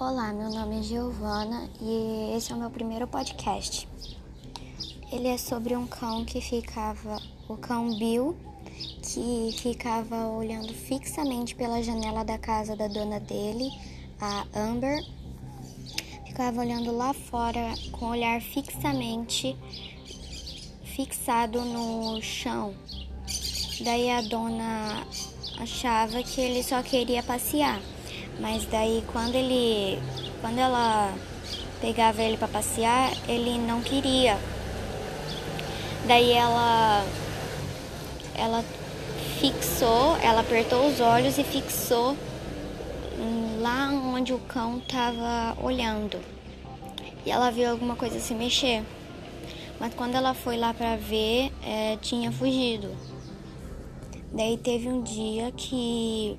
Olá, meu nome é Giovana e esse é o meu primeiro podcast. Ele é sobre um cão que ficava, o cão Bill, que ficava olhando fixamente pela janela da casa da dona dele, a Amber. Ficava olhando lá fora com o olhar fixamente fixado no chão. Daí a dona achava que ele só queria passear. Mas daí quando ele quando ela pegava ele para passear, ele não queria. Daí ela ela fixou, ela apertou os olhos e fixou lá onde o cão estava olhando. E ela viu alguma coisa se mexer. Mas quando ela foi lá para ver, é, tinha fugido. Daí teve um dia que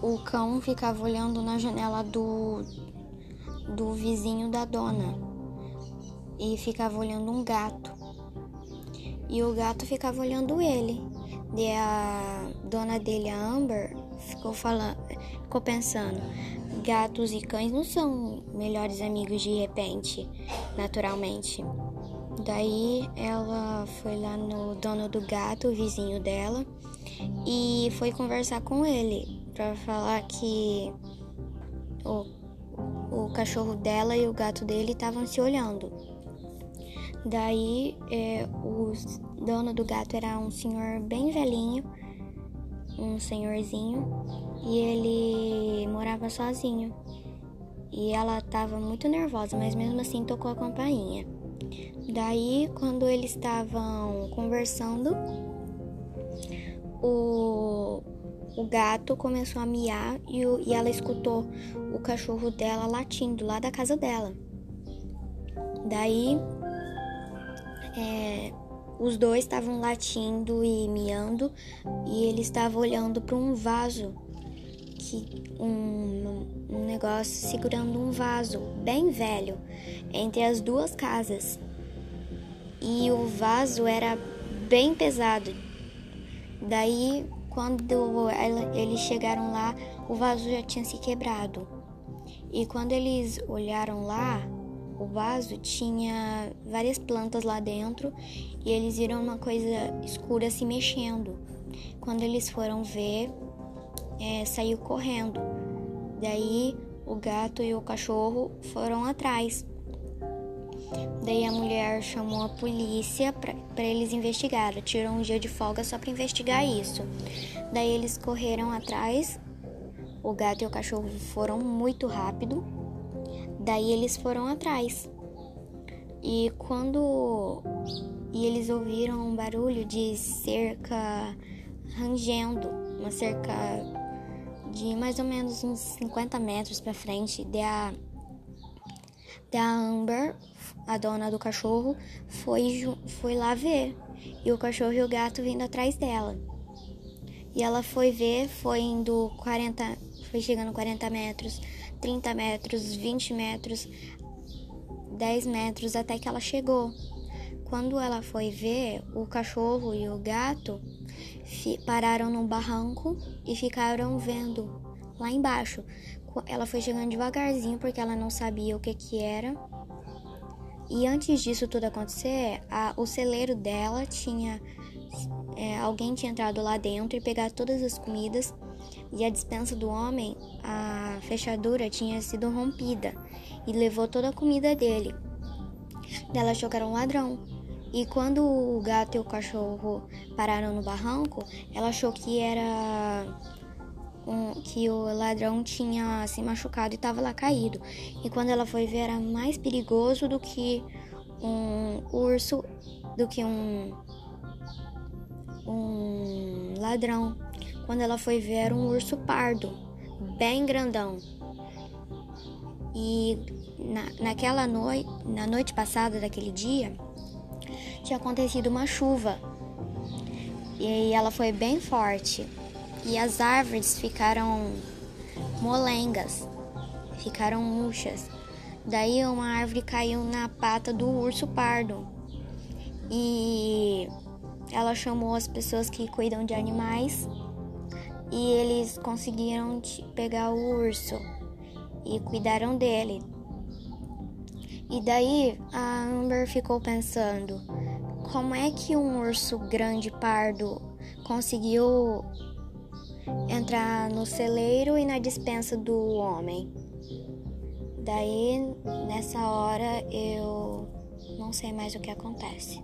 o cão ficava olhando na janela do, do vizinho da dona e ficava olhando um gato. E o gato ficava olhando ele. E a dona dele, a Amber, ficou falando, ficou pensando, gatos e cães não são melhores amigos de repente, naturalmente. Daí ela foi lá no dono do gato, o vizinho dela, e foi conversar com ele para falar que o, o cachorro dela e o gato dele estavam se olhando. Daí é, o dono do gato era um senhor bem velhinho, um senhorzinho, e ele morava sozinho. E ela estava muito nervosa, mas mesmo assim tocou a campainha. Daí, quando eles estavam conversando, o, o gato começou a miar e, o, e ela escutou o cachorro dela latindo lá da casa dela. Daí, é, os dois estavam latindo e miando e ele estava olhando para um vaso que um, um negócio segurando um vaso bem velho entre as duas casas e o vaso era bem pesado. Daí, quando eles chegaram lá, o vaso já tinha se quebrado. E quando eles olharam lá, o vaso tinha várias plantas lá dentro e eles viram uma coisa escura se mexendo. Quando eles foram ver, é, saiu correndo. Daí o gato e o cachorro foram atrás. Daí a mulher chamou a polícia para eles investigarem. Tirou um dia de folga só para investigar isso. Daí eles correram atrás. O gato e o cachorro foram muito rápido. Daí eles foram atrás. E quando e eles ouviram um barulho de cerca rangendo, uma cerca de mais ou menos uns 50 metros para frente da da Amber, a dona do cachorro, foi, foi lá ver. E o cachorro e o gato vindo atrás dela. E ela foi ver, foi indo 40, foi chegando 40 metros, 30 metros, 20 metros, 10 metros, até que ela chegou. Quando ela foi ver, o cachorro e o gato pararam num barranco e ficaram vendo lá embaixo. Ela foi chegando devagarzinho porque ela não sabia o que que era. E antes disso tudo acontecer, a, o celeiro dela tinha. É, alguém tinha entrado lá dentro e pegado todas as comidas. E a dispensa do homem, a fechadura tinha sido rompida e levou toda a comida dele. Ela achou que era um ladrão. E quando o gato e o cachorro pararam no barranco, ela achou que era um, que o ladrão tinha se machucado e estava lá caído. E quando ela foi ver, era mais perigoso do que um urso, do que um, um ladrão. Quando ela foi ver, era um urso pardo, bem grandão. E na, naquela noite, na noite passada daquele dia, tinha acontecido uma chuva. E ela foi bem forte e as árvores ficaram molengas, ficaram murchas. Daí uma árvore caiu na pata do urso pardo e ela chamou as pessoas que cuidam de animais e eles conseguiram pegar o urso. e cuidaram dele. E daí a Amber ficou pensando: como é que um urso grande pardo conseguiu entrar no celeiro e na dispensa do homem? Daí, nessa hora, eu não sei mais o que acontece.